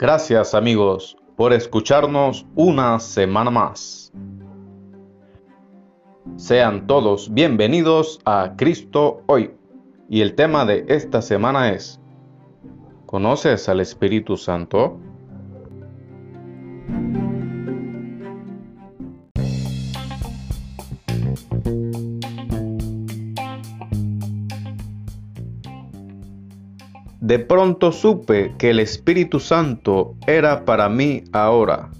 Gracias amigos por escucharnos una semana más. Sean todos bienvenidos a Cristo hoy. Y el tema de esta semana es, ¿conoces al Espíritu Santo? De pronto supe que el Espíritu Santo era para mí ahora.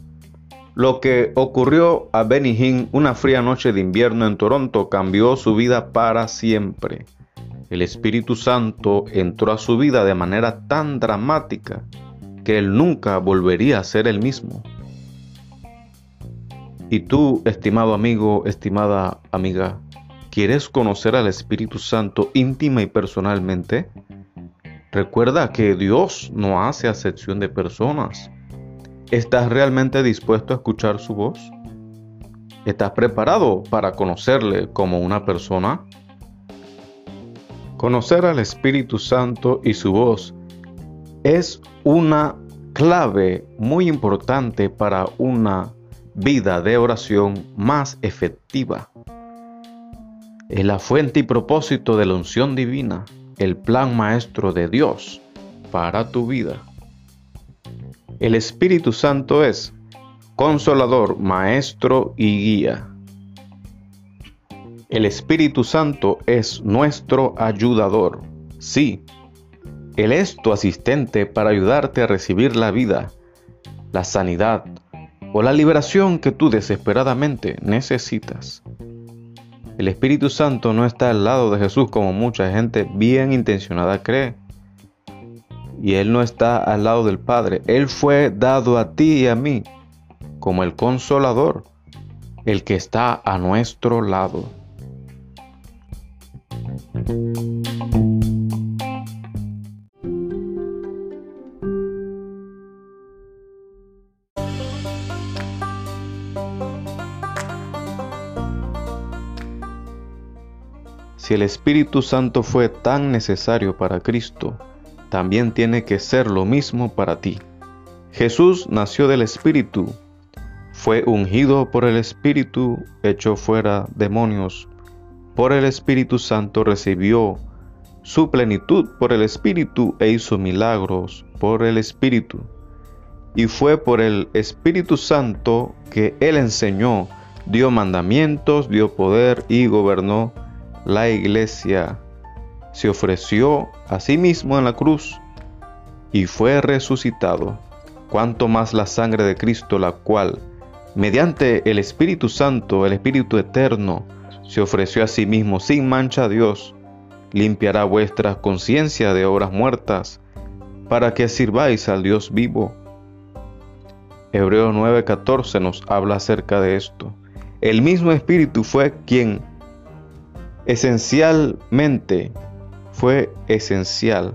Lo que ocurrió a Benny Hinn una fría noche de invierno en Toronto cambió su vida para siempre. El Espíritu Santo entró a su vida de manera tan dramática que él nunca volvería a ser el mismo. Y tú, estimado amigo, estimada amiga, ¿quieres conocer al Espíritu Santo íntima y personalmente? Recuerda que Dios no hace acepción de personas. ¿Estás realmente dispuesto a escuchar su voz? ¿Estás preparado para conocerle como una persona? Conocer al Espíritu Santo y su voz es una clave muy importante para una vida de oración más efectiva. Es la fuente y propósito de la unción divina el plan maestro de Dios para tu vida. El Espíritu Santo es consolador, maestro y guía. El Espíritu Santo es nuestro ayudador. Sí, Él es tu asistente para ayudarte a recibir la vida, la sanidad o la liberación que tú desesperadamente necesitas. El Espíritu Santo no está al lado de Jesús como mucha gente bien intencionada cree. Y Él no está al lado del Padre. Él fue dado a ti y a mí como el consolador, el que está a nuestro lado. Si el Espíritu Santo fue tan necesario para Cristo, también tiene que ser lo mismo para ti. Jesús nació del Espíritu, fue ungido por el Espíritu, echó fuera demonios, por el Espíritu Santo recibió su plenitud por el Espíritu e hizo milagros por el Espíritu. Y fue por el Espíritu Santo que Él enseñó, dio mandamientos, dio poder y gobernó la iglesia se ofreció a sí mismo en la cruz y fue resucitado, cuanto más la sangre de Cristo, la cual, mediante el Espíritu Santo, el Espíritu Eterno, se ofreció a sí mismo sin mancha a Dios, limpiará vuestra conciencia de obras muertas, para que sirváis al Dios vivo. Hebreo 9:14 nos habla acerca de esto. El mismo Espíritu fue quien esencialmente fue esencial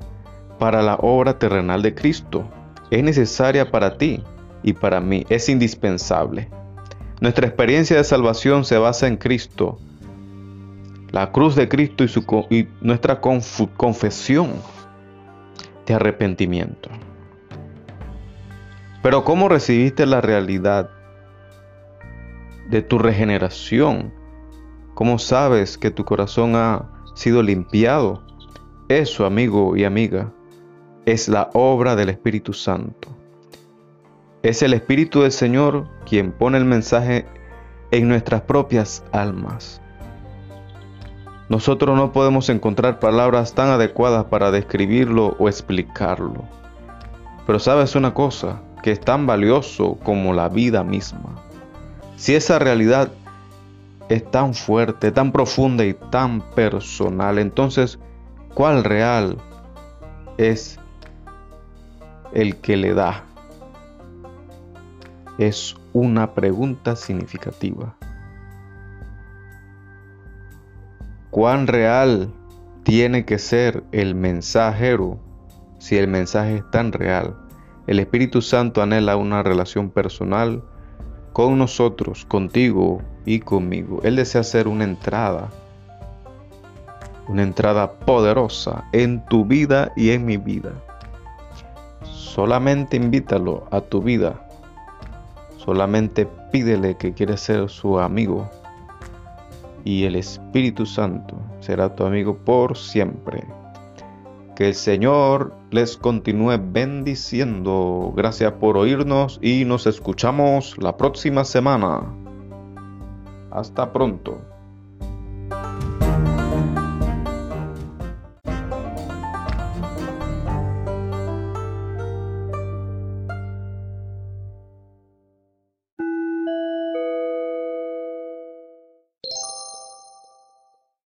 para la obra terrenal de Cristo. Es necesaria para ti y para mí. Es indispensable. Nuestra experiencia de salvación se basa en Cristo, la cruz de Cristo y, su, y nuestra confesión de arrepentimiento. Pero ¿cómo recibiste la realidad de tu regeneración? ¿Cómo sabes que tu corazón ha sido limpiado? Eso, amigo y amiga, es la obra del Espíritu Santo. Es el Espíritu del Señor quien pone el mensaje en nuestras propias almas. Nosotros no podemos encontrar palabras tan adecuadas para describirlo o explicarlo. Pero sabes una cosa, que es tan valioso como la vida misma. Si esa realidad es tan fuerte, tan profunda y tan personal. Entonces, ¿cuál real es el que le da? Es una pregunta significativa. ¿Cuán real tiene que ser el mensajero si el mensaje es tan real? El Espíritu Santo anhela una relación personal con nosotros, contigo y conmigo. Él desea hacer una entrada, una entrada poderosa en tu vida y en mi vida. Solamente invítalo a tu vida. Solamente pídele que quiere ser su amigo. Y el Espíritu Santo será tu amigo por siempre. Que el Señor les continúe bendiciendo. Gracias por oírnos y nos escuchamos la próxima semana. Hasta pronto.